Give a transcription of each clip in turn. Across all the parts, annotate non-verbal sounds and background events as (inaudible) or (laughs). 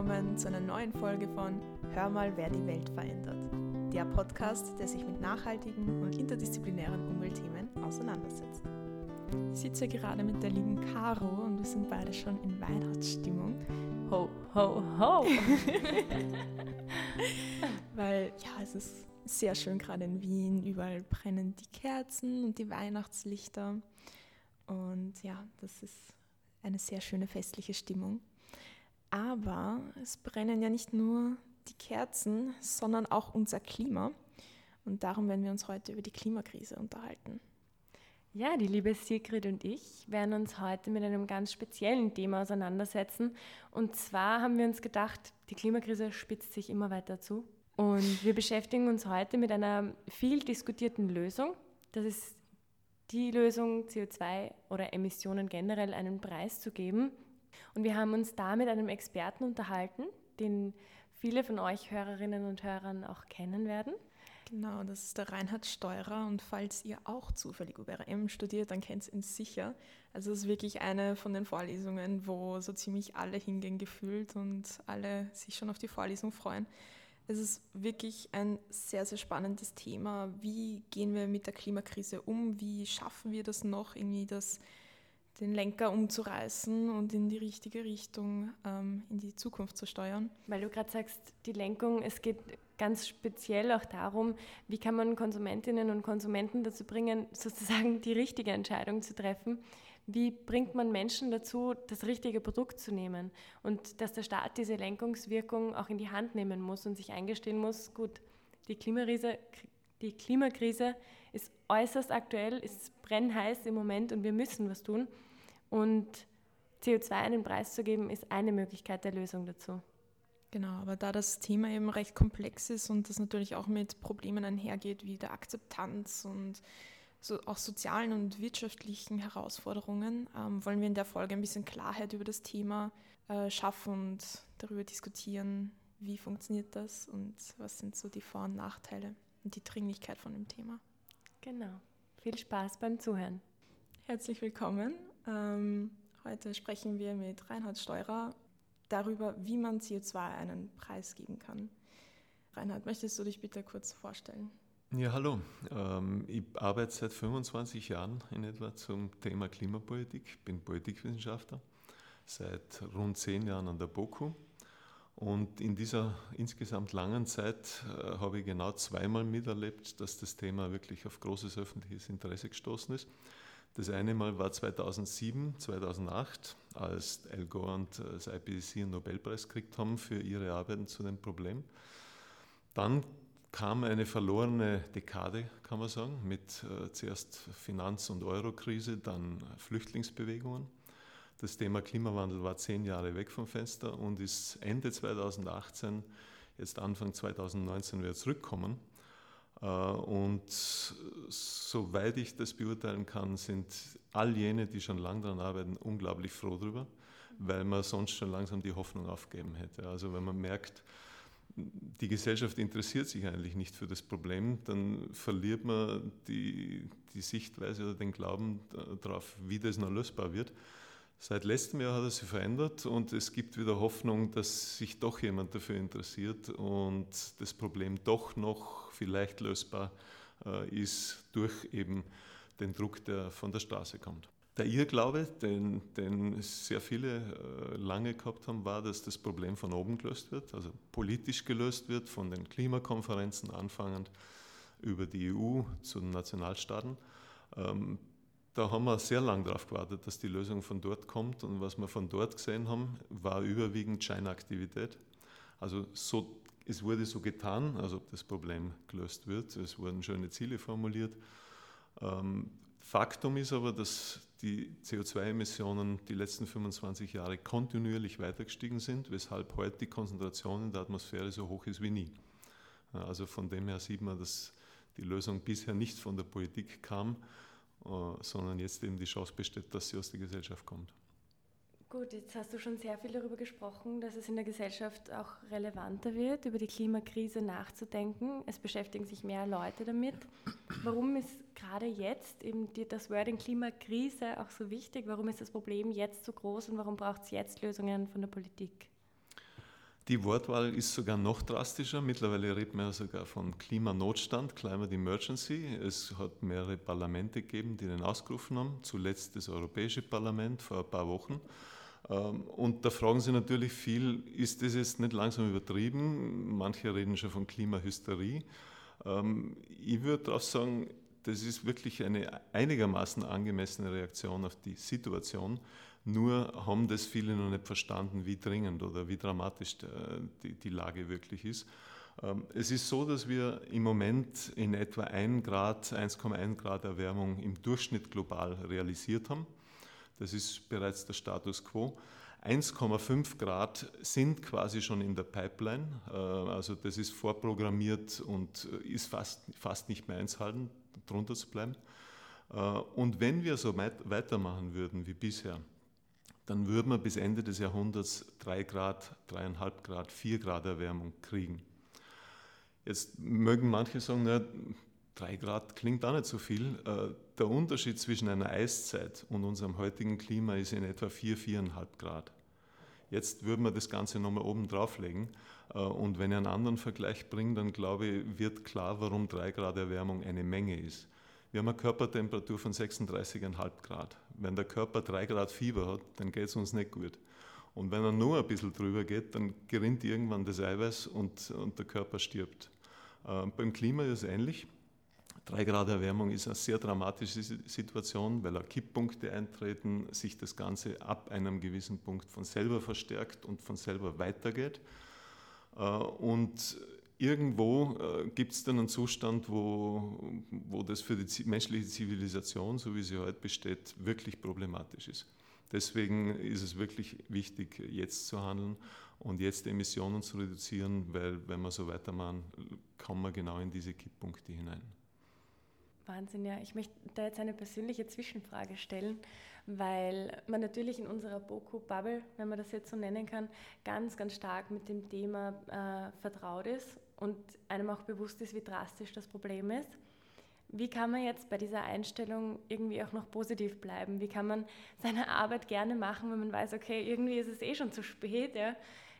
willkommen zu einer neuen Folge von Hör mal, wer die Welt verändert. Der Podcast, der sich mit nachhaltigen und interdisziplinären Umweltthemen auseinandersetzt. Ich sitze gerade mit der lieben Caro und wir sind beide schon in Weihnachtsstimmung. Ho, ho, ho! (laughs) Weil ja, es ist sehr schön gerade in Wien. Überall brennen die Kerzen und die Weihnachtslichter. Und ja, das ist eine sehr schöne festliche Stimmung. Aber es brennen ja nicht nur die Kerzen, sondern auch unser Klima. Und darum werden wir uns heute über die Klimakrise unterhalten. Ja, die liebe Sigrid und ich werden uns heute mit einem ganz speziellen Thema auseinandersetzen. Und zwar haben wir uns gedacht, die Klimakrise spitzt sich immer weiter zu. Und wir beschäftigen uns heute mit einer viel diskutierten Lösung. Das ist die Lösung, CO2 oder Emissionen generell einen Preis zu geben. Und wir haben uns da mit einem Experten unterhalten, den viele von euch Hörerinnen und Hörern auch kennen werden. Genau, das ist der Reinhard Steurer und falls ihr auch zufällig UBRM studiert, dann kennt ihr ihn sicher. Also es ist wirklich eine von den Vorlesungen, wo so ziemlich alle hingehen gefühlt und alle sich schon auf die Vorlesung freuen. Es ist wirklich ein sehr, sehr spannendes Thema. Wie gehen wir mit der Klimakrise um? Wie schaffen wir das noch, irgendwie das, den Lenker umzureißen und in die richtige Richtung, ähm, in die Zukunft zu steuern? Weil du gerade sagst, die Lenkung, es geht ganz speziell auch darum, wie kann man Konsumentinnen und Konsumenten dazu bringen, (laughs) sozusagen die richtige Entscheidung zu treffen. Wie bringt man Menschen dazu, das richtige Produkt zu nehmen? Und dass der Staat diese Lenkungswirkung auch in die Hand nehmen muss und sich eingestehen muss, gut, die Klimakrise, die Klimakrise ist äußerst aktuell, ist brennheiß im Moment und wir müssen was tun. Und CO2 einen Preis zu geben, ist eine Möglichkeit der Lösung dazu. Genau, aber da das Thema eben recht komplex ist und das natürlich auch mit Problemen einhergeht, wie der Akzeptanz und so auch sozialen und wirtschaftlichen Herausforderungen, ähm, wollen wir in der Folge ein bisschen Klarheit über das Thema äh, schaffen und darüber diskutieren, wie funktioniert das und was sind so die Vor- und Nachteile und die Dringlichkeit von dem Thema. Genau. Viel Spaß beim Zuhören. Herzlich willkommen. Ähm, heute sprechen wir mit Reinhard Steurer darüber, wie man CO2 einen Preis geben kann. Reinhard, möchtest du dich bitte kurz vorstellen? Ja, hallo. Ähm, ich arbeite seit 25 Jahren in etwa zum Thema Klimapolitik, bin Politikwissenschaftler, seit rund zehn Jahren an der BOKU. Und in dieser insgesamt langen Zeit äh, habe ich genau zweimal miterlebt, dass das Thema wirklich auf großes öffentliches Interesse gestoßen ist. Das eine Mal war 2007, 2008, als Al Gore und äh, das IPCC einen Nobelpreis gekriegt haben für ihre Arbeiten zu dem Problem. Dann kam eine verlorene Dekade, kann man sagen, mit äh, zuerst Finanz- und Eurokrise, dann Flüchtlingsbewegungen. Das Thema Klimawandel war zehn Jahre weg vom Fenster und ist Ende 2018, jetzt Anfang 2019 wieder zurückkommen. Äh, und soweit ich das beurteilen kann, sind all jene, die schon lange daran arbeiten, unglaublich froh darüber, weil man sonst schon langsam die Hoffnung aufgeben hätte. Also wenn man merkt, die Gesellschaft interessiert sich eigentlich nicht für das Problem, dann verliert man die, die Sichtweise oder den Glauben darauf, wie das noch lösbar wird. Seit letztem Jahr hat er sich verändert und es gibt wieder Hoffnung, dass sich doch jemand dafür interessiert und das Problem doch noch vielleicht lösbar äh, ist durch eben den Druck, der von der Straße kommt. Der Irrglaube, den, den sehr viele äh, lange gehabt haben, war, dass das Problem von oben gelöst wird, also politisch gelöst wird, von den Klimakonferenzen anfangend über die EU zu den Nationalstaaten. Da haben wir sehr lange darauf gewartet, dass die Lösung von dort kommt. Und was wir von dort gesehen haben, war überwiegend Scheinaktivität. Also so, es wurde so getan, als ob das Problem gelöst wird. Es wurden schöne Ziele formuliert. Ähm, Faktum ist aber, dass die CO2-Emissionen die letzten 25 Jahre kontinuierlich weiter gestiegen sind, weshalb heute die Konzentration in der Atmosphäre so hoch ist wie nie. Also von dem her sieht man, dass die Lösung bisher nicht von der Politik kam, sondern jetzt eben die Chance besteht, dass sie aus der Gesellschaft kommt. Gut, jetzt hast du schon sehr viel darüber gesprochen, dass es in der Gesellschaft auch relevanter wird, über die Klimakrise nachzudenken. Es beschäftigen sich mehr Leute damit. Warum ist gerade jetzt eben das Wording Klimakrise auch so wichtig? Warum ist das Problem jetzt so groß und warum braucht es jetzt Lösungen von der Politik? Die Wortwahl ist sogar noch drastischer. Mittlerweile redet man sogar von Klimanotstand, Climate Emergency. Es hat mehrere Parlamente gegeben, die den ausgerufen haben. Zuletzt das Europäische Parlament vor ein paar Wochen. Ähm, und da fragen Sie natürlich viel, ist das jetzt nicht langsam übertrieben? Manche reden schon von Klimahysterie. Ähm, ich würde darauf sagen, das ist wirklich eine einigermaßen angemessene Reaktion auf die Situation. Nur haben das viele noch nicht verstanden, wie dringend oder wie dramatisch die, die Lage wirklich ist. Ähm, es ist so, dass wir im Moment in etwa 1 Grad, 1,1 Grad Erwärmung im Durchschnitt global realisiert haben. Das ist bereits der Status quo. 1,5 Grad sind quasi schon in der Pipeline, äh, also das ist vorprogrammiert und ist fast, fast nicht mehr einzuhalten, drunter zu bleiben. Äh, und wenn wir so weitermachen würden wie bisher, dann würden wir bis Ende des Jahrhunderts 3 Grad, 3,5 Grad, 4 Grad Erwärmung kriegen. Jetzt mögen manche sagen, na, 3 Grad klingt auch nicht so viel. Äh, der Unterschied zwischen einer Eiszeit und unserem heutigen Klima ist in etwa 4, 4,5 Grad. Jetzt würden wir das Ganze nochmal oben drauflegen. Äh, und wenn ich einen anderen Vergleich bringe, dann glaube ich, wird klar, warum 3 Grad Erwärmung eine Menge ist. Wir haben eine Körpertemperatur von 36,5 Grad. Wenn der Körper 3 Grad Fieber hat, dann geht es uns nicht gut. Und wenn er nur ein bisschen drüber geht, dann gerinnt irgendwann das Eiweiß und, und der Körper stirbt. Äh, beim Klima ist es ähnlich. 3 Grad Erwärmung ist eine sehr dramatische Situation, weil Kipppunkte eintreten, sich das Ganze ab einem gewissen Punkt von selber verstärkt und von selber weitergeht. Äh, und irgendwo äh, gibt es dann einen Zustand, wo, wo das für die menschliche Zivilisation, so wie sie heute besteht, wirklich problematisch ist. Deswegen ist es wirklich wichtig, jetzt zu handeln und jetzt Emissionen zu reduzieren, weil wenn wir so weitermachen, kommen wir genau in diese Kipppunkte hinein. Wahnsinn, ja. Ich möchte da jetzt eine persönliche Zwischenfrage stellen, weil man natürlich in unserer Boku-Bubble, wenn man das jetzt so nennen kann, ganz, ganz stark mit dem Thema äh, vertraut ist und einem auch bewusst ist, wie drastisch das Problem ist. Wie kann man jetzt bei dieser Einstellung irgendwie auch noch positiv bleiben? Wie kann man seine Arbeit gerne machen, wenn man weiß, okay, irgendwie ist es eh schon zu spät, ja?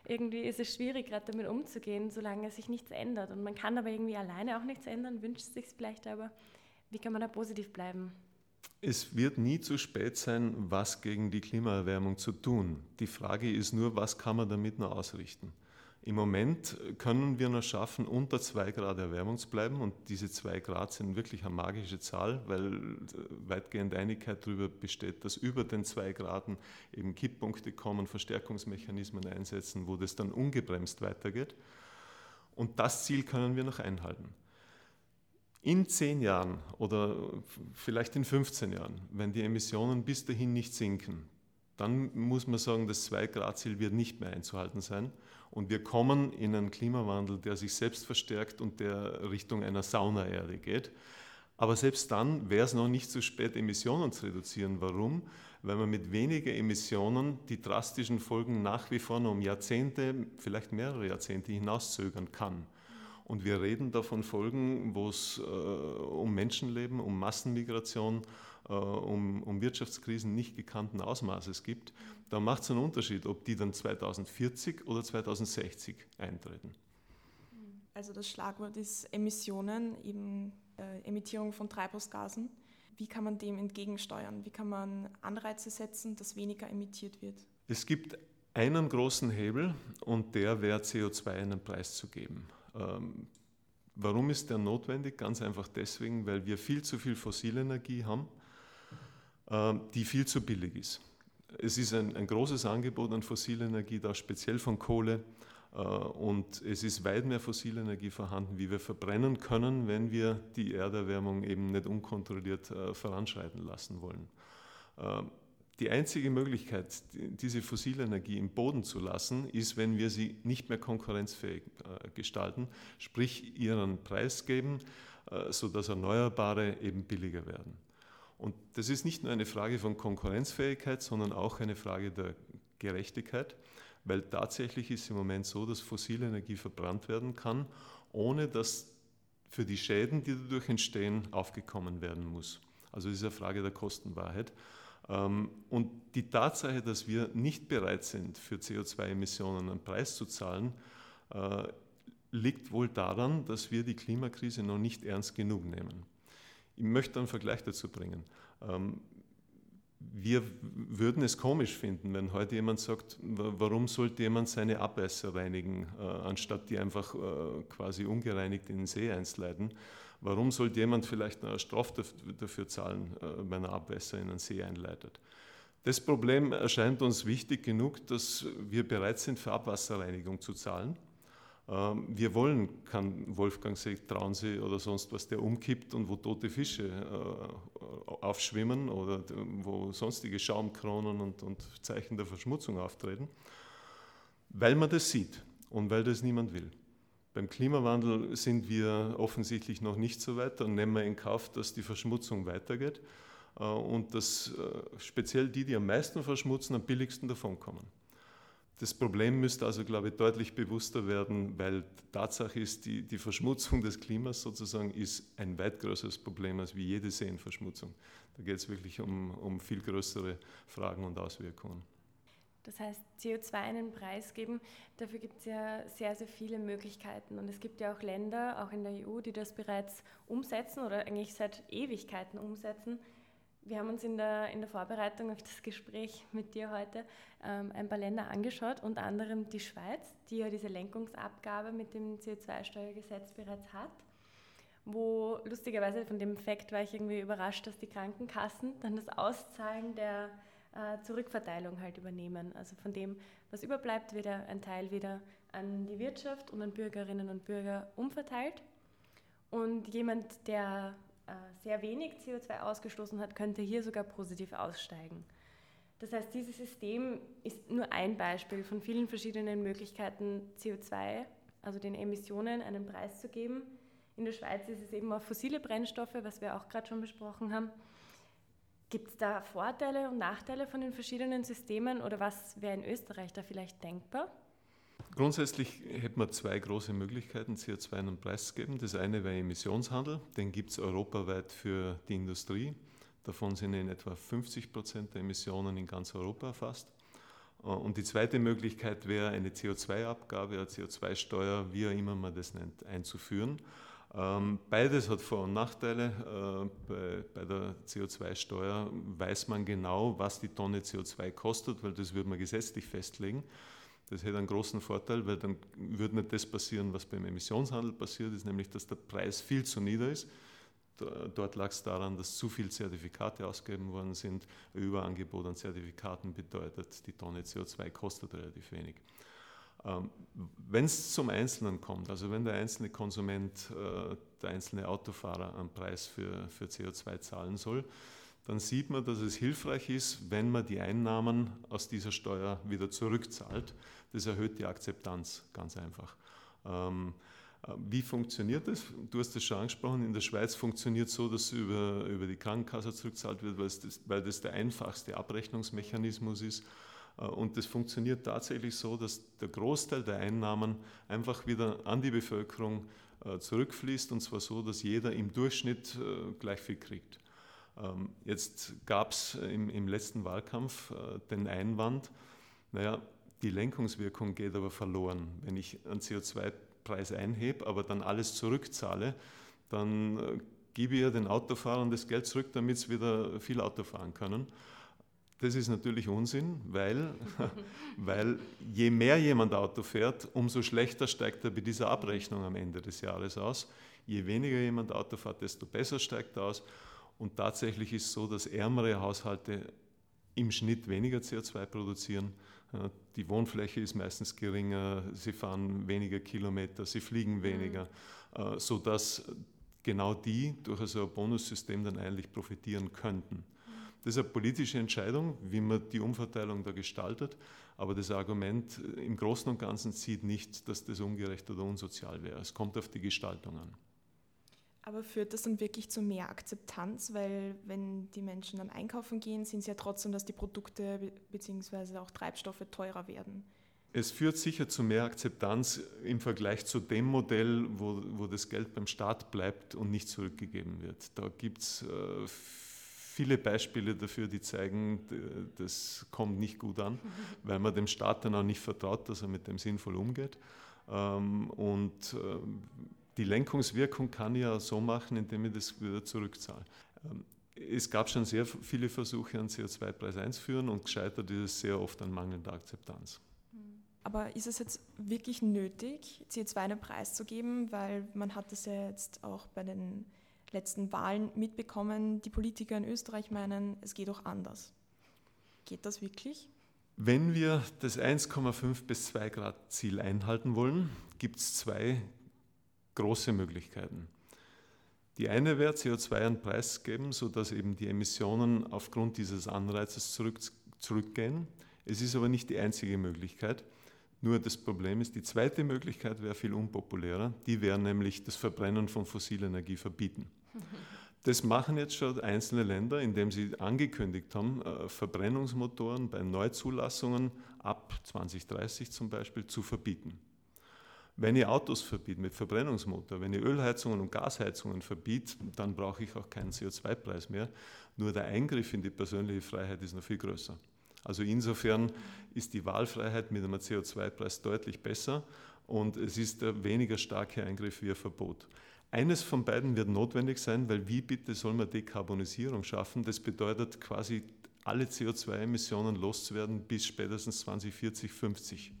irgendwie ist es schwierig, gerade damit umzugehen, solange sich nichts ändert. Und man kann aber irgendwie alleine auch nichts ändern, wünscht sich vielleicht aber. Wie kann man da positiv bleiben? Es wird nie zu spät sein, was gegen die Klimaerwärmung zu tun. Die Frage ist nur, was kann man damit noch ausrichten? Im Moment können wir noch schaffen, unter 2 Grad Erwärmung zu bleiben und diese 2 Grad sind wirklich eine magische Zahl, weil äh, weitgehend Einigkeit darüber besteht, dass über den 2 Graden eben Kipppunkte kommen, Verstärkungsmechanismen einsetzen, wo das dann ungebremst weitergeht. Und das Ziel können wir noch einhalten. In zehn Jahren oder vielleicht in 15 Jahren, wenn die Emissionen bis dahin nicht sinken, dann muss man sagen, das 2-Grad-Ziel wird nicht mehr einzuhalten sein. Und wir kommen in einen Klimawandel, der sich selbst verstärkt und der Richtung einer Saunaerde geht. Aber selbst dann wäre es noch nicht zu spät, Emissionen zu reduzieren. Warum? Weil man mit weniger Emissionen die drastischen Folgen nach wie vor noch um Jahrzehnte, vielleicht mehrere Jahrzehnte hinauszögern kann. Und wir reden da von Folgen, wo es äh, um Menschenleben, um Massenmigration, äh, um, um Wirtschaftskrisen nicht gekannten Ausmaßes gibt. Da macht es einen Unterschied, ob die dann 2040 oder 2060 eintreten. Also das Schlagwort ist Emissionen, eben äh, Emittierung von Treibhausgasen. Wie kann man dem entgegensteuern? Wie kann man Anreize setzen, dass weniger emittiert wird? Es gibt einen großen Hebel und der wäre CO2 einen Preis zu geben. Ähm, warum ist der notwendig? Ganz einfach deswegen, weil wir viel zu viel fossile Energie haben, die viel zu billig ist. Es ist ein, ein großes Angebot an fossiler Energie da, speziell von Kohle. Äh, und es ist weit mehr fossile Energie vorhanden, wie wir verbrennen können, wenn wir die Erderwärmung eben nicht unkontrolliert äh, voranschreiten lassen wollen. Ähm, die einzige Möglichkeit, diese fossile Energie im Boden zu lassen, ist, wenn wir sie nicht mehr konkurrenzfähig äh, gestalten, sprich ihren Preis geben, sodass Erneuerbare eben billiger werden. Und das ist nicht nur eine Frage von Konkurrenzfähigkeit, sondern auch eine Frage der Gerechtigkeit, weil tatsächlich ist im Moment so, dass fossile Energie verbrannt werden kann, ohne dass für die Schäden, die dadurch entstehen, aufgekommen werden muss. Also es ist eine Frage der Kostenwahrheit. Ähm, und die Tatsache, dass wir nicht bereit sind, für CO2-Emissionen einen Preis zu zahlen, äh, liegt wohl daran, dass wir die Klimakrise noch nicht ernst genug nehmen. Ich möchte einen Vergleich dazu bringen. Ähm, wir würden es komisch finden, wenn heute jemand sagt, warum sollte jemand seine Abwässer reinigen, äh, anstatt die einfach äh, quasi ungereinigt in den See einzuleiten. Warum sollte jemand vielleicht eine Strafe dafür zahlen, äh, wenn er Abwässer in den See einleitet? Das Problem erscheint uns wichtig genug, dass wir bereit sind, für Abwasserreinigung zu zahlen. Ähm, wir wollen keinen Wolfgangsee, Traunsee oder sonst was, der umkippt und wo tote Fische äh, aufschwimmen oder wo sonstige Schaumkronen und, und Zeichen der Verschmutzung auftreten, weil man das sieht und weil das niemand will. Beim Klimawandel sind wir offensichtlich noch nicht so weit, dann nehmen wir in Kauf, dass die Verschmutzung weitergeht äh, und dass äh, speziell die, die am meisten verschmutzen, am billigsten davonkommen. Das Problem müsste also, glaube ich, deutlich bewusster werden, weil Tatsache ist, die, die Verschmutzung des Klimas sozusagen ist ein weit größeres Problem als wie jede Seenverschmutzung. Da geht es wirklich um, um viel größere Fragen und Auswirkungen. Das heißt, CO2 einen Preis geben, dafür gibt es ja sehr, sehr viele Möglichkeiten. Und es gibt ja auch Länder, auch in der EU, die das bereits umsetzen oder eigentlich seit Ewigkeiten umsetzen. Wir haben uns in der, in der Vorbereitung auf das Gespräch mit dir heute ähm, ein paar Länder angeschaut, unter anderem die Schweiz, die ja diese Lenkungsabgabe mit dem CO2-Steuergesetz bereits hat, wo lustigerweise von dem Fakt war ich irgendwie überrascht, dass die Krankenkassen dann das Auszahlen der äh, Zurückverteilung halt übernehmen. Also von dem, was überbleibt, wird ein Teil wieder an die Wirtschaft und an Bürgerinnen und Bürger umverteilt. Und jemand, der sehr wenig CO2 ausgestoßen hat, könnte hier sogar positiv aussteigen. Das heißt, dieses System ist nur ein Beispiel von vielen verschiedenen Möglichkeiten, CO2, also den Emissionen, einen Preis zu geben. In der Schweiz ist es eben auf fossile Brennstoffe, was wir auch gerade schon besprochen haben. Gibt es da Vorteile und Nachteile von den verschiedenen Systemen oder was wäre in Österreich da vielleicht denkbar? Grundsätzlich hätte man zwei große Möglichkeiten, CO2 einen Preis zu geben. Das eine wäre Emissionshandel, den gibt es europaweit für die Industrie. Davon sind in etwa 50 Prozent der Emissionen in ganz Europa erfasst. Äh, und die zweite Möglichkeit wäre, eine CO2-Abgabe, eine CO2-Steuer, wie auch immer man das nennt, einzuführen. Ähm, beides hat Vor- und Nachteile. Äh, bei der CO2-Steuer weiß man genau, was die Tonne CO2 kostet, weil das würde man gesetzlich festlegen. Das hätte einen großen Vorteil, weil dann würde nicht das passieren, was beim Emissionshandel passiert ist, nämlich dass der Preis viel zu nieder ist. Dort lag es daran, dass zu viele Zertifikate ausgegeben worden sind. Überangebot an Zertifikaten bedeutet, die Tonne CO2 kostet relativ wenig. Ähm, wenn es zum Einzelnen kommt, also wenn der einzelne Konsument, äh, der einzelne Autofahrer einen Preis für, für CO2 zahlen soll, dann sieht man, dass es hilfreich ist, wenn man die Einnahmen aus dieser Steuer wieder zurückzahlt. Das erhöht die Akzeptanz ganz einfach. Ähm, äh, wie funktioniert das? Du hast es schon angesprochen, in der Schweiz funktioniert es so, dass über, über die Krankenkasse zurückzahlt wird, weil das, weil das der einfachste Abrechnungsmechanismus ist. Äh, und das funktioniert tatsächlich so, dass der Großteil der Einnahmen einfach wieder an die Bevölkerung äh, zurückfließt und zwar so, dass jeder im Durchschnitt gleich viel kriegt. Ähm, jetzt gab es im, im, letzten Wahlkampf den Einwand, naja, die Lenkungswirkung geht aber verloren. Wenn ich einen CO2-Preis einhebe, aber dann alles zurückzahle, dann äh, gebe ich ja den Autofahrern das Geld zurück, damit sie wieder viel Auto fahren können. Das ist natürlich Unsinn, weil, (laughs) weil je mehr jemand Auto fährt, umso schlechter steigt er bei dieser Abrechnung am Ende des Jahres aus. Je weniger jemand Auto fährt, desto besser steigt er aus. Und tatsächlich ist es so, dass ärmere Haushalte im Schnitt weniger CO2 produzieren die Wohnfläche ist meistens geringer, sie fahren weniger Kilometer, sie fliegen mhm. weniger, mhm. sodass genau die durch so ein Bonussystem dann eigentlich profitieren könnten. Mhm. Das ist eine politische Entscheidung, wie man die Umverteilung da gestaltet, aber das Argument im Großen und Ganzen sieht nicht, dass das ungerecht oder unsozial wäre. Es kommt auf die Gestaltung an. Aber führt das dann wirklich zu mehr Akzeptanz? Weil wenn die Menschen dann einkaufen gehen, sind es ja trotzdem, dass die Produkte bzw. auch Treibstoffe teurer werden. Es führt sicher zu mehr Akzeptanz im Vergleich zu dem Modell, wo, wo das Geld beim Staat bleibt und nicht zurückgegeben wird. Da gibt es äh, viele Beispiele dafür, die zeigen, das kommt nicht gut an, (laughs) weil man dem Staat dann auch nicht vertraut, dass er mit dem sinnvoll umgeht. Ähm, und ähm, die Lenkungswirkung kann ich ja so machen, indem ich das wieder zurückzahle. Ähm, es gab schon sehr viele Versuche, einen CO2-Preis einzuführen und gescheitert ist es sehr oft an mangelnder Akzeptanz. Aber ist es jetzt wirklich nötig, CO2 einen Preis zu geben? Weil man hat das ja jetzt auch bei den letzten Wahlen mitbekommen, die Politiker in Österreich meinen, es geht auch anders. Geht das wirklich? Wenn wir das 1,5 bis 2 Grad Ziel einhalten wollen, gibt es zwei große Möglichkeiten. Die eine wäre, CO2 einen Preis geben, sodass eben die Emissionen aufgrund dieses Anreizes zurück, zurückgehen. Es ist aber nicht die einzige Möglichkeit. Nur das Problem ist, die zweite Möglichkeit wäre viel unpopulärer. Die wäre nämlich das Verbrennen von fossiler Energie verbieten. (laughs) Das machen jetzt schon einzelne Länder, indem sie angekündigt haben, äh, Verbrennungsmotoren bei Neuzulassungen ab 2030 zum Beispiel zu verbieten. Wenn ihr Autos verbietet mit Verbrennungsmotor, wenn ihr Ölheizungen und Gasheizungen verbietet, dann brauche ich auch keinen CO2-Preis mehr. Nur der Eingriff in die persönliche Freiheit ist noch viel größer. Also insofern ist die Wahlfreiheit mit einem CO2-Preis deutlich besser und es ist der weniger starke Eingriff wie ein Verbot. Eines von beiden wird notwendig sein, weil wie bitte soll man Dekarbonisierung schaffen? Das bedeutet quasi alle CO2-Emissionen loszuwerden bis spätestens 2040, 50.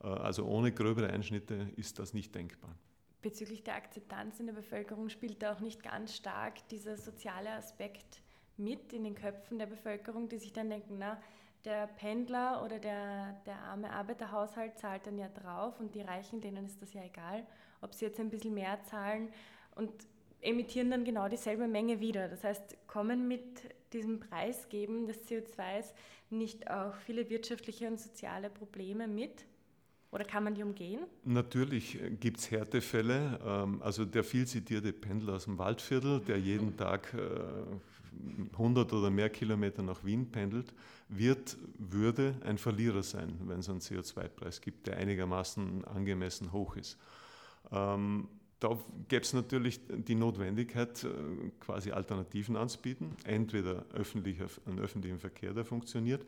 Also ohne gröbere Einschnitte ist das nicht denkbar. Bezüglich der Akzeptanz in der Bevölkerung spielt da auch nicht ganz stark dieser soziale Aspekt mit in den Köpfen der Bevölkerung, die sich dann denken, na, der Pendler oder der, der arme Arbeiterhaushalt zahlt dann ja drauf und die Reichen, denen ist das ja egal ob sie jetzt ein bisschen mehr zahlen und emittieren dann genau dieselbe Menge wieder. Das heißt, kommen mit diesem Preisgeben des CO2s nicht auch viele wirtschaftliche und soziale Probleme mit? Oder kann man die umgehen? Natürlich gibt es Härtefälle. Ähm, also der viel zitierte Pendler aus dem Waldviertel, der jeden Tag 100 äh, oder mehr Kilometer nach Wien pendelt, wird, würde ein Verlierer sein, wenn es einen CO2-Preis gibt, der einigermaßen angemessen hoch ist. Ähm, da gäbe es natürlich die Notwendigkeit, äh, quasi Alternativen anzubieten. Entweder öffentlicher, einen öffentlichen Verkehr, der funktioniert,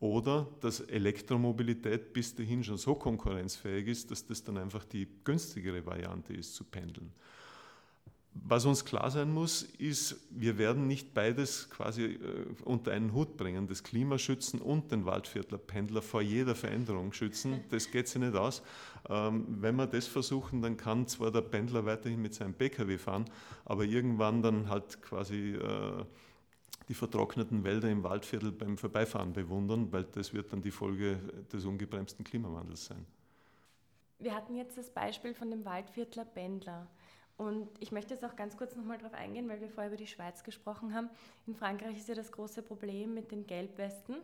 oder dass Elektromobilität bis dahin schon so konkurrenzfähig ist, dass das dann einfach die günstigere Variante ist, zu pendeln. Was uns klar sein muss, ist, wir werden nicht beides quasi äh, unter einen Hut bringen, das Klimaschützen und den Waldviertler Pendler vor jeder Veränderung schützen. (laughs) Das geht sich nicht aus. Ähm, wenn wir das versuchen, dann kann zwar der Pendler weiterhin mit seinem Pkw fahren, aber irgendwann dann halt quasi äh, die vertrockneten Wälder im Waldviertel beim Vorbeifahren bewundern, weil das wird dann die Folge des ungebremsten Klimawandels sein. Wir hatten jetzt das Beispiel von dem Waldviertler Pendler. Und ich möchte jetzt auch ganz kurz nochmal darauf eingehen, weil wir vorher über die Schweiz gesprochen haben. In Frankreich ist ja das große Problem mit den Gelbwesten,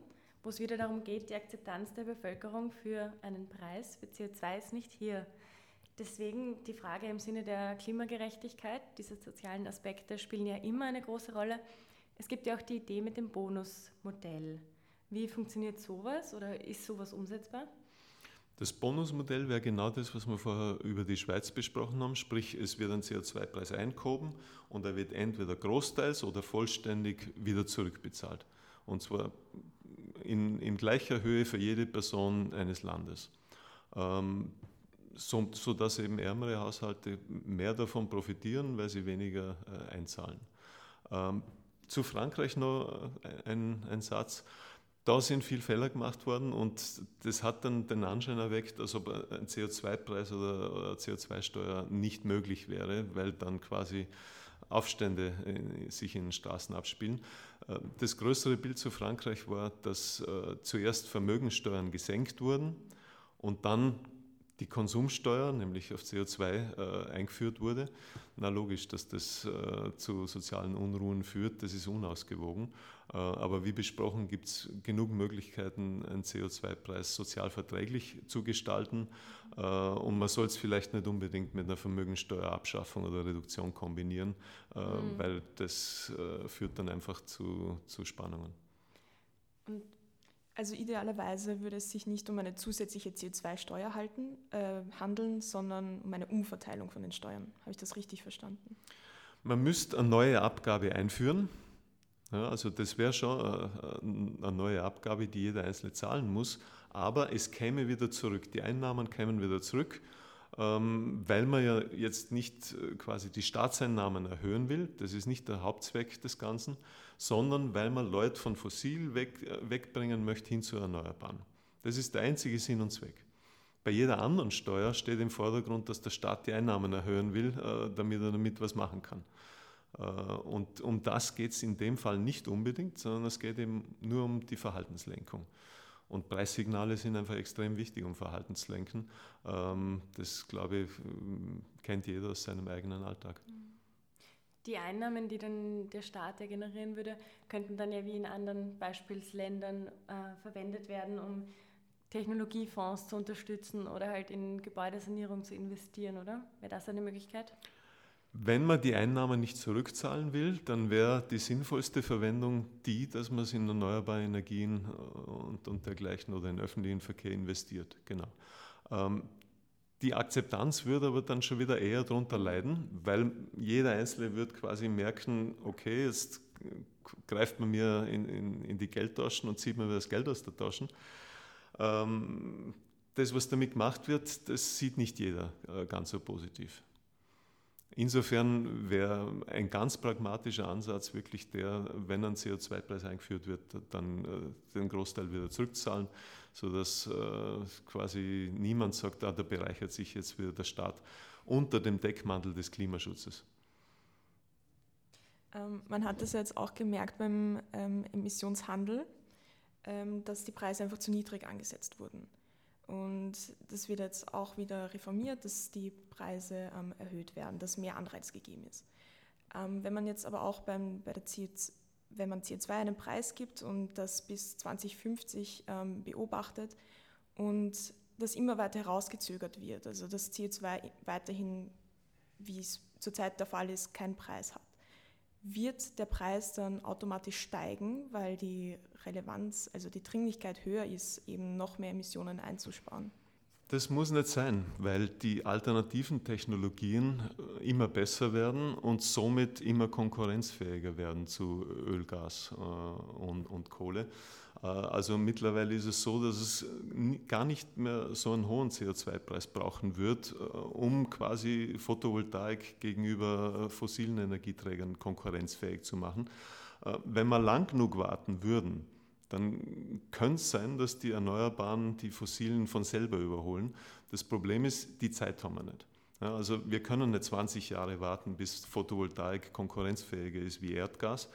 wo es wieder darum geht, die Akzeptanz der Bevölkerung für einen Preis für CO2 ist nicht hier. Deswegen die Frage im Sinne der Klimagerechtigkeit, diese sozialen Aspekte spielen ja immer eine große Rolle. Es gibt ja auch die Idee mit dem Bonusmodell. Wie funktioniert sowas oder ist sowas umsetzbar? Das Bonusmodell wäre genau das, was wir vorher über die Schweiz besprochen haben, sprich es wird ein CO2-Preis eingehoben und er wird entweder großteils oder vollständig wieder zurückbezahlt. Und zwar in, in gleicher Höhe für jede Person eines Landes. Ähm, so, sodass eben ärmere Haushalte mehr davon profitieren, weil sie weniger äh, einzahlen. Ähm, zu Frankreich noch äh, ein, ein Satz. Da sind viele Fehler gemacht worden und das hat dann den Anschein erweckt, als ob ein CO2-Preis oder CO2-Steuer nicht möglich wäre, weil dann quasi Aufstände äh, sich in den Straßen abspielen. Äh, das größere Bild zu Frankreich war, dass zuerst Vermögensteuern gesenkt wurden und dann die Konsumsteuer, nämlich auf CO2, äh, eingeführt wurde. Na logisch, dass das äh, zu sozialen Unruhen führt, das ist unausgewogen. Äh, aber wie besprochen gibt es genug Möglichkeiten, einen CO2-Preis sozial verträglich zu gestalten. Äh, und man soll es vielleicht nicht unbedingt mit einer Vermögensteuerabschaffung oder Reduktion kombinieren, äh, mhm. weil das äh, führt dann einfach zu, zu Spannungen. Und also idealerweise würde es sich nicht um eine zusätzliche CO2-Steuer äh, handeln, sondern um eine Umverteilung von den Steuern. Habe ich das richtig verstanden? Man müsste eine neue Abgabe einführen, Ja, also das wäre schon äh, eine neue Abgabe, die jeder Einzelne zahlen muss, aber es käme wieder zurück, die Einnahmen kämen wieder zurück, weil man ja jetzt nicht äh, quasi die Staatseinnahmen erhöhen will, das ist nicht der Hauptzweck des Ganzen, sondern weil man Leute von fossil weg, äh, wegbringen möchte hin zu Erneuerbaren. Das ist der einzige Sinn und Zweck. Bei jeder anderen Steuer steht im Vordergrund, dass der Staat die Einnahmen erhöhen will, damit er damit was machen kann. Äh, und um das geht es in dem Fall nicht unbedingt, sondern es geht eben nur um die Verhaltenslenkung. Und Preissignale sind einfach extrem wichtig um Verhaltenslenken. Ähm, das, glaube ich, kennt jeder aus seinem eigenen Alltag. Die Einnahmen, die dann der Staat ja generieren würde, könnten dann ja wie in anderen Beispielsländern äh, verwendet werden, um Technologiefonds zu unterstützen oder halt in Gebäudesanierung zu investieren, oder? Wäre das eine Möglichkeit? Wenn man die Einnahmen nicht zurückzahlen will, dann wäre die sinnvollste Verwendung die, dass man es in erneuerbare Energien äh, und, und dergleichen oder in öffentlichen Verkehr investiert. Genau. Ähm, die Akzeptanz würde aber dann schon wieder eher darunter leiden, weil jeder Einzelne wird quasi merken, okay, jetzt greift man mir in, in, in die Geldtaschen und zieht mir das Geld aus der Taschen. Ähm, das, was damit gemacht wird, das sieht nicht jeder äh, ganz so positiv. Insofern wäre ein ganz pragmatischer Ansatz wirklich der, wenn ein CO2-Preis eingeführt wird, dann äh, den Großteil wieder zurückzahlen, sodass äh, quasi niemand sagt, ah, da bereichert sich jetzt wieder der Staat unter dem Deckmantel des Klimaschutzes. Ähm, man hat das jetzt auch gemerkt beim ähm, Emissionshandel, ähm, dass die Preise einfach zu niedrig angesetzt wurden. Und das wird jetzt auch wieder reformiert, dass die Preise ähm, erhöht werden, dass mehr Anreiz gegeben ist. Ähm, wenn man jetzt aber auch beim, bei der CO2, wenn man CO2 einen Preis gibt und das bis 2050 ähm, beobachtet und das immer weiter herausgezögert wird, also dass CO2 weiterhin, wie es zurzeit der Fall ist, keinen Preis hat, wird der Preis dann automatisch steigen, weil die Relevanz, also die Dringlichkeit höher ist, eben noch mehr Emissionen einzusparen? Das muss nicht sein, weil die alternativen Technologien äh, immer besser werden und somit immer konkurrenzfähiger werden zu Öl, Gas äh, und, und Kohle. Äh, also mittlerweile ist es so, dass es gar nicht mehr so einen hohen CO2-Preis brauchen wird, um quasi Photovoltaik gegenüber fossilen Energieträgern konkurrenzfähig zu machen. Wenn wir lang genug warten würden, dann könnte es sein, dass die Erneuerbaren die Fossilen von selber überholen. Das Problem ist, die Zeit haben wir nicht. Also wir können nicht 20 Jahre warten, bis Photovoltaik konkurrenzfähiger ist wie Erdgas, äh,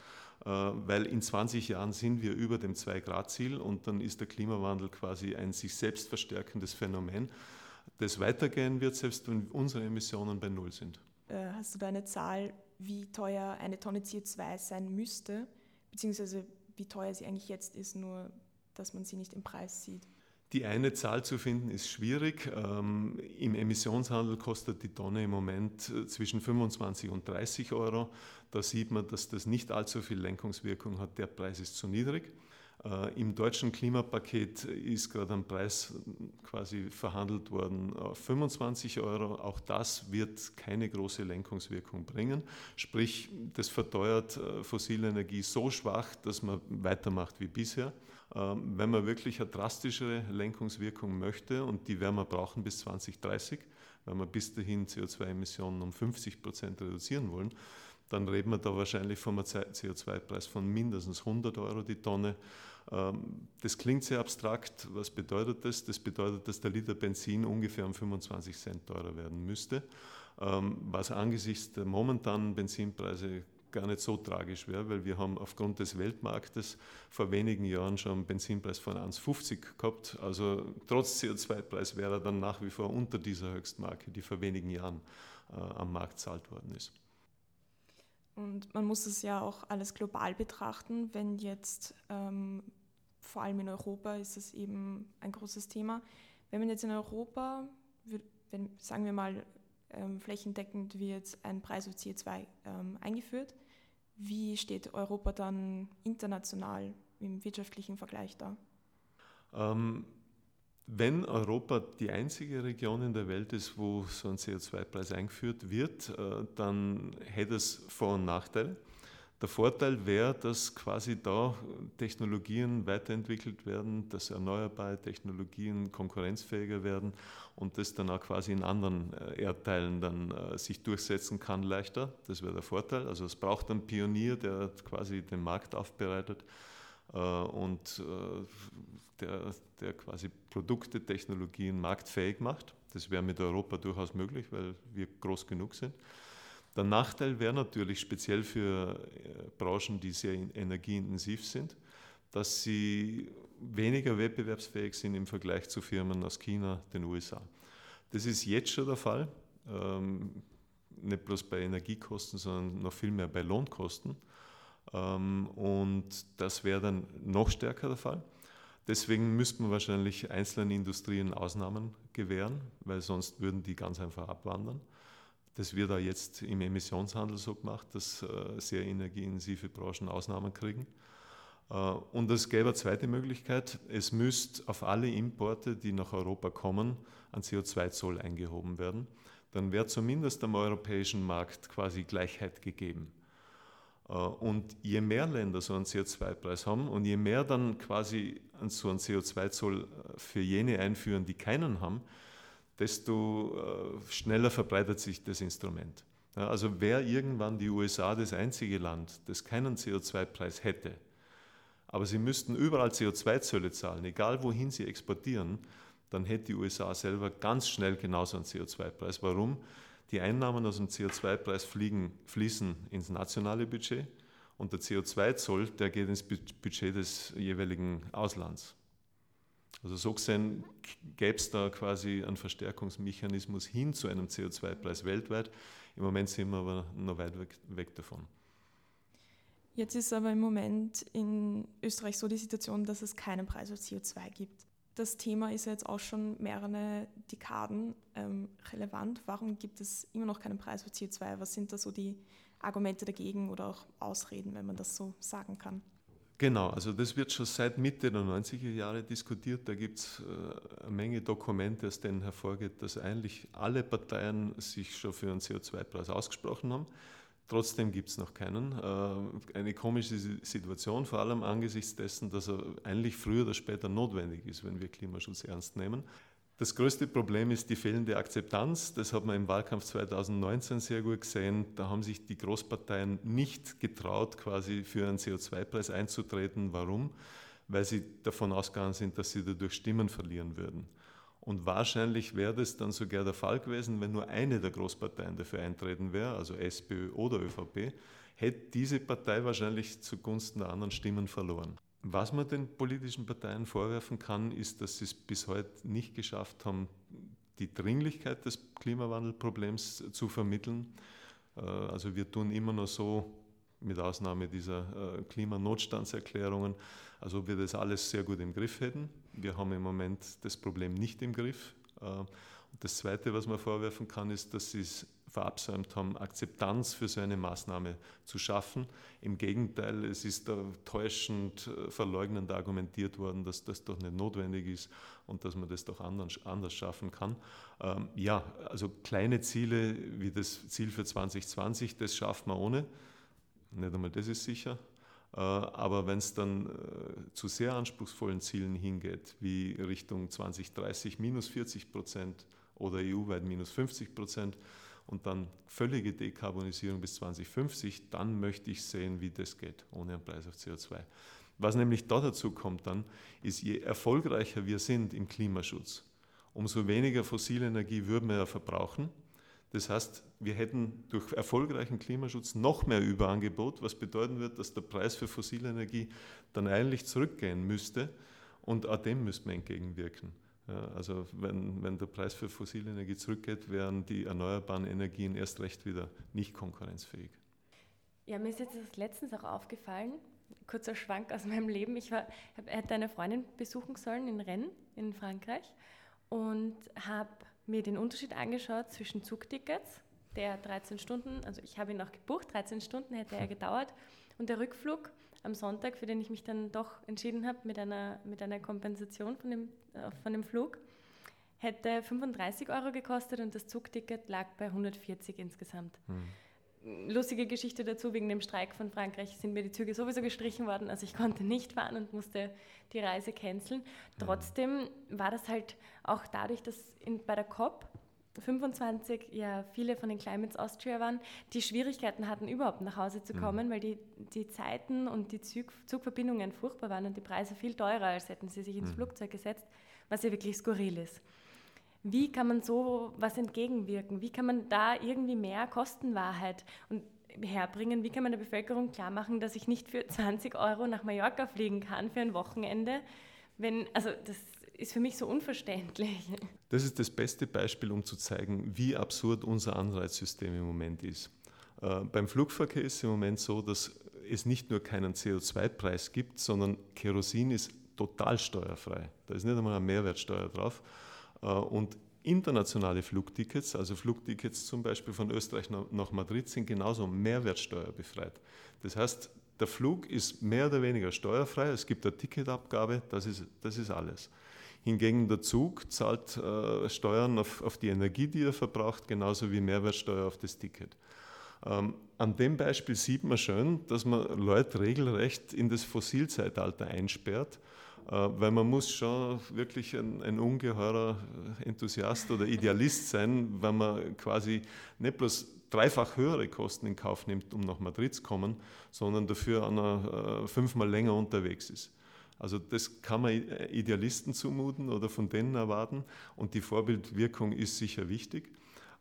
weil in 20 Jahren sind wir über dem 2-Grad-Ziel und dann ist der Klimawandel quasi ein sich selbst verstärkendes Phänomen, das weitergehen wird, selbst wenn unsere Emissionen bei Null sind. Äh, hast du da eine Zahl, wie teuer eine Tonne CO2 sein müsste, beziehungsweise wie teuer sie eigentlich jetzt ist, nur dass man sie nicht im Preis sieht. Die eine Zahl zu finden ist schwierig. Ähm, Im Emissionshandel kostet die Tonne im Moment äh, zwischen 25 und 30 Euro. Da sieht man, dass das nicht allzu viel Lenkungswirkung hat. Der Preis ist zu niedrig. Äh, Im deutschen Klimapaket ist gerade ein Preis quasi verhandelt worden auf 25 Euro. Auch das wird keine große Lenkungswirkung bringen. Sprich, das verteuert äh, fossile Energie so schwach, dass man weitermacht wie bisher. Ähm, wenn man wirklich eine drastischere Lenkungswirkung möchte, und die werden wir brauchen bis 2030, weil wir bis dahin CO2-Emissionen um 50 Prozent reduzieren wollen, dann reden wir da wahrscheinlich vom CO2-Preis von mindestens 100 Euro die Tonne. Ähm, das klingt sehr abstrakt. Was bedeutet das? Das bedeutet, dass der Liter Benzin ungefähr um 25 Cent teurer werden müsste, ähm, was angesichts der momentanen Benzinpreise gar nicht so tragisch wäre, weil wir haben aufgrund des Weltmarktes vor wenigen Jahren schon einen Benzinpreis von 1,50 gehabt. Also trotz CO2-Preis wäre er dann nach wie vor unter dieser Höchstmarke, die vor wenigen Jahren äh, am Markt zahlt worden ist. Und man muss es ja auch alles global betrachten, wenn jetzt, ähm, vor allem in Europa ist es eben ein großes Thema, wenn man jetzt in Europa, wenn, sagen wir mal, ähm, flächendeckend wird ein Preis auf CO2 ähm, eingeführt, wie steht Europa dann international im wirtschaftlichen Vergleich da? Ähm, wenn Europa die einzige Region in der Welt ist, wo so ein CO2-Preis eingeführt wird, äh, dann hätte es Vor- und Nachteile. Der Vorteil wäre, dass quasi da Technologien weiterentwickelt werden, dass erneuerbare Technologien konkurrenzfähiger werden und das dann auch quasi in anderen äh, Erdteilen dann äh, sich durchsetzen kann leichter. Das wäre der Vorteil. Also es braucht einen Pionier, der quasi den Markt aufbereitet äh, und der, der quasi Produkte, Technologien marktfähig macht. Das wäre mit Europa durchaus möglich, weil wir groß genug sind. Der Nachteil wäre natürlich speziell für äh, Branchen, die sehr energieintensiv sind, dass sie weniger wettbewerbsfähig sind im Vergleich zu Firmen aus China, den USA. Das ist jetzt schon der Fall, ähm, nicht bloß bei Energiekosten, sondern noch viel mehr bei Lohnkosten. Ähm, und das wäre dann noch stärker der Fall. Deswegen müsste man wahrscheinlich einzelnen Industrien Ausnahmen gewähren, weil sonst würden die ganz einfach abwandern. Das wird da jetzt im Emissionshandel so gemacht, dass äh, sehr energieintensive Branchen Ausnahmen kriegen. Äh, und es gäbe eine zweite Möglichkeit, es müsste auf alle Importe, die nach Europa kommen, ein CO2-Zoll eingehoben werden. Dann wäre zumindest am europäischen Markt quasi Gleichheit gegeben. Äh, und je mehr Länder so einen CO2-Preis haben und je mehr dann quasi so einen CO2-Zoll für jene einführen, die keinen haben, desto äh, schneller verbreitet sich das Instrument. also wäre irgendwann die USA das einzige Land, das keinen CO2-Preis hätte, aber sie müssten überall CO2-Zölle zahlen, egal wohin sie exportieren, dann hätte die USA selber ganz schnell genauso einen CO2-Preis. Warum? Die Einnahmen aus dem CO2-Preis fließen ins nationale Budget und der CO2-Zoll, der geht ins Budget des jeweiligen Auslands. Also so gesehen gäbe es da quasi einen Verstärkungsmechanismus hin zu einem CO2-Preis weltweit. Im Moment sind wir aber noch weit weg, weg davon. Jetzt ist aber im Moment in Österreich so die Situation, dass es keinen Preis auf CO2 gibt. Das Thema ist jetzt auch schon mehrere Dekaden ähm, relevant. Warum gibt es immer noch keinen Preis auf CO2? Was sind da so die Argumente dagegen oder auch Ausreden, wenn man das so sagen kann? Genau, also das wird schon seit Mitte der 90er Jahre diskutiert. Da gibt es äh, eine Menge Dokumente, aus denen hervorgeht, dass eigentlich alle Parteien sich schon für einen CO2-Preis ausgesprochen haben. Trotzdem gibt es noch keinen. Äh, eine komische Situation, vor allem angesichts dessen, dass er eigentlich früher oder später notwendig ist, wenn wir Klimaschutz ernst nehmen. Das größte Problem ist die fehlende Akzeptanz. Das hat man im Wahlkampf 2019 sehr gut gesehen. Da haben sich die Großparteien nicht getraut, quasi für einen CO2-Preis einzutreten. Warum? Weil sie davon ausgegangen sind, dass sie dadurch Stimmen verlieren würden. Und wahrscheinlich wäre das dann sogar der Fall gewesen, wenn nur eine der Großparteien dafür eintreten wäre, also SPÖ oder ÖVP, hätte diese Partei wahrscheinlich zugunsten der anderen Stimmen verloren. Was man den politischen Parteien vorwerfen kann, ist, dass sie es bis heute nicht geschafft haben, die Dringlichkeit des Klimawandelproblems zu vermitteln. Äh, also wir tun immer noch so, mit Ausnahme dieser äh, Klimanotstandserklärungen, als ob wir das alles sehr gut im Griff hätten. Wir haben im Moment das Problem nicht im Griff. Äh, das Zweite, was man vorwerfen kann, ist, dass sie es verabsäumt haben, Akzeptanz für so eine Maßnahme zu schaffen. Im Gegenteil, es ist da täuschend äh, verleugnend argumentiert worden, dass das doch nicht notwendig ist und dass man das doch anders, schaffen kann. Ähm, ja, also kleine Ziele wie das Ziel für 2020, das schafft man ohne. Nicht einmal das ist sicher. Äh, aber wenn es dann äh, zu sehr anspruchsvollen Zielen hingeht, wie Richtung 2030 minus 40 Prozent oder EU-weit minus 50 Prozent, und dann völlige Dekarbonisierung bis 2050, dann möchte ich sehen, wie das geht, ohne einen Preis auf CO2. Was nämlich da dazu kommt dann, ist, je erfolgreicher wir sind im Klimaschutz, umso weniger fossile Energie würden wir ja verbrauchen. Das heißt, wir hätten durch erfolgreichen Klimaschutz noch mehr Überangebot, was bedeuten wird, dass der Preis für fossile Energie dann eigentlich zurückgehen müsste und auch dem müsste man entgegenwirken. Ja, also wenn, wenn der Preis für fossile Energie zurückgeht, wären die erneuerbaren Energien erst recht wieder nicht konkurrenzfähig. Ja, mir ist jetzt das letztens auch aufgefallen, kurzer Schwank aus meinem Leben. Ich war, hätte eine Freundin besuchen sollen in Rennes in Frankreich und habe mir den Unterschied angeschaut zwischen Zugtickets, der 13 Stunden, also ich habe ihn auch gebucht, 13 Stunden hätte er (laughs) gedauert, und der Rückflug am Sonntag, für den ich mich dann doch entschieden habe mit einer, mit einer Kompensation von dem, äh, von dem Flug, hätte 35 Euro gekostet und das Zugticket lag bei 140 insgesamt. Hm. lustige Geschichte dazu, wegen dem Streik von Frankreich sind mir die Züge sowieso gestrichen worden, also ich konnte nicht fahren und musste die Reise canceln. Trotzdem war das halt auch dadurch, dass in, bei der COP 25 ja viele von den Climates Austria waren, die Schwierigkeiten hatten, überhaupt nach Hause zu kommen, mhm. weil die, die Zeiten und die Zug, Zugverbindungen furchtbar waren und die Preise viel teurer, als hätten sie sich ins mhm. Flugzeug gesetzt, was ja wirklich skurril ist. Wie kann man so was entgegenwirken? Wie kann man da irgendwie mehr Kostenwahrheit und herbringen? Wie kann man der Bevölkerung klar machen, dass ich nicht für 20 Euro nach Mallorca fliegen kann für ein Wochenende? Wenn, also das ist für mich so unverständlich. Das ist das beste Beispiel, um zu zeigen, wie absurd unser Anreizsystem im Moment ist. Äh, beim Flugverkehr ist es im Moment so, dass es nicht nur keinen CO2-Preis gibt, sondern Kerosin ist total steuerfrei. Da ist nicht einmal eine Mehrwertsteuer drauf. Äh, und internationale Flugtickets, also Flugtickets zum Beispiel von Österreich nach Madrid, sind genauso mehrwertsteuerbefreit. Das heißt, der Flug ist mehr oder weniger steuerfrei, es gibt eine Ticketabgabe, das ist, das ist alles. Hingegen der Zug zahlt äh, Steuern auf, auf, die Energie, die er verbraucht, genauso wie Mehrwertsteuer auf das Ticket. Ähm, an dem Beispiel sieht man schön, dass man Leute regelrecht in das Fossilzeitalter einsperrt äh, weil man muss schon wirklich ein, ein, ungeheurer Enthusiast oder Idealist sein, wenn man quasi nicht bloß dreifach höhere Kosten in Kauf nimmt, um nach Madrid zu kommen, sondern dafür einer, äh, fünfmal länger unterwegs ist. Also das kann man Idealisten zumuten oder von denen erwarten und die Vorbildwirkung ist sicher wichtig.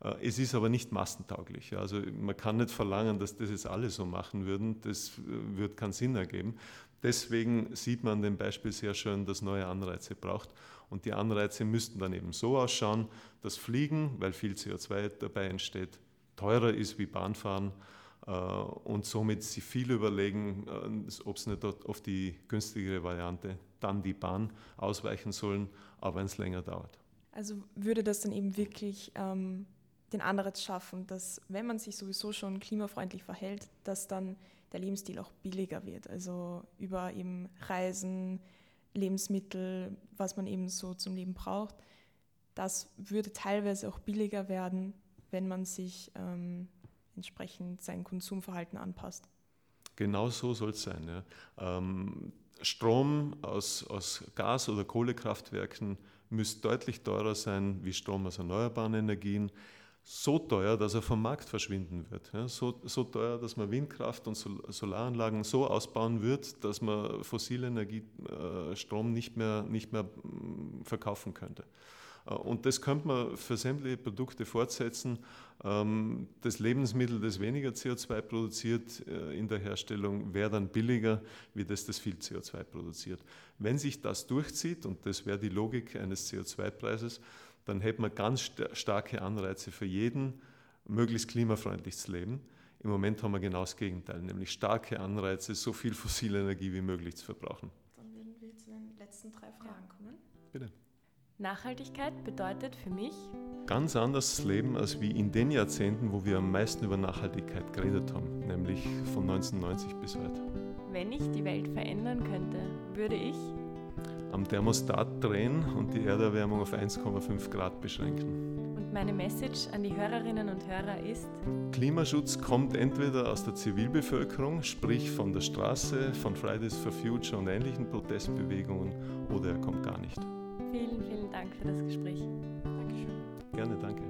Äh, es ist aber nicht massentauglich. Also man kann nicht verlangen, dass das jetzt alle so machen würden. Das wird keinen Sinn ergeben. Deswegen sieht man an dem Beispiel sehr schön, dass neue Anreize braucht. Und die Anreize müssten dann eben so ausschauen, dass Fliegen, weil viel CO2 dabei entsteht, teurer ist wie Bahnfahren äh, und somit sie viel überlegen, äh, ob es nicht auf die günstigere Variante, dann die Bahn, ausweichen sollen, aber wenn es länger dauert. Also würde das dann eben wirklich ähm, den Anreiz schaffen, dass wenn man sich sowieso schon klimafreundlich verhält, dass dann der Lebensstil auch billiger wird. Also über eben Reisen, Lebensmittel, was man eben so zum Leben braucht. Das würde teilweise auch billiger werden, wenn man sich ähm, entsprechend sein Konsumverhalten anpasst. Genau so soll es sein. Ja. Ähm, Strom aus, aus Gas- oder Kohlekraftwerken müsste deutlich teurer sein wie Strom aus erneuerbaren Energien so teuer, dass er vom Markt verschwinden wird. Ja, so, so, teuer, dass man Windkraft und Solaranlagen so ausbauen wird, dass man fossile Energiestrom äh, nicht mehr, nicht mehr mm, verkaufen könnte. Äh, und das könnte man für sämtliche Produkte fortsetzen. Ähm, das Lebensmittel, das weniger CO2 produziert äh, in der Herstellung, wäre dann billiger, wie das, das viel CO2 produziert. Wenn sich das durchzieht, und das wäre die Logik eines CO2-Preises, dann hätte man ganz starke Anreize für jeden, möglichst klimafreundlich zu leben. Im Moment haben wir genau das Gegenteil, nämlich starke Anreize, so viel (laughs) fossile Energie wie möglich zu verbrauchen. Dann werden wir zu den letzten drei Fragen kommen. Bitte. Nachhaltigkeit bedeutet für mich ganz anders Leben als wie in den Jahrzehnten, wo wir am meisten über Nachhaltigkeit geredet haben, nämlich von 1990 bis heute. Wenn ich die Welt verändern könnte, würde ich am Thermostat drehen und die Erderwärmung auf 1,5 Grad beschränken. Und meine Message an die Hörerinnen und Hörer ist, Klimaschutz kommt entweder aus der Zivilbevölkerung, sprich von der Straße, von Fridays for Future und ähnlichen Protestbewegungen, oder er kommt gar nicht. Vielen, vielen Dank für das Gespräch. Dankeschön. Gerne, danke.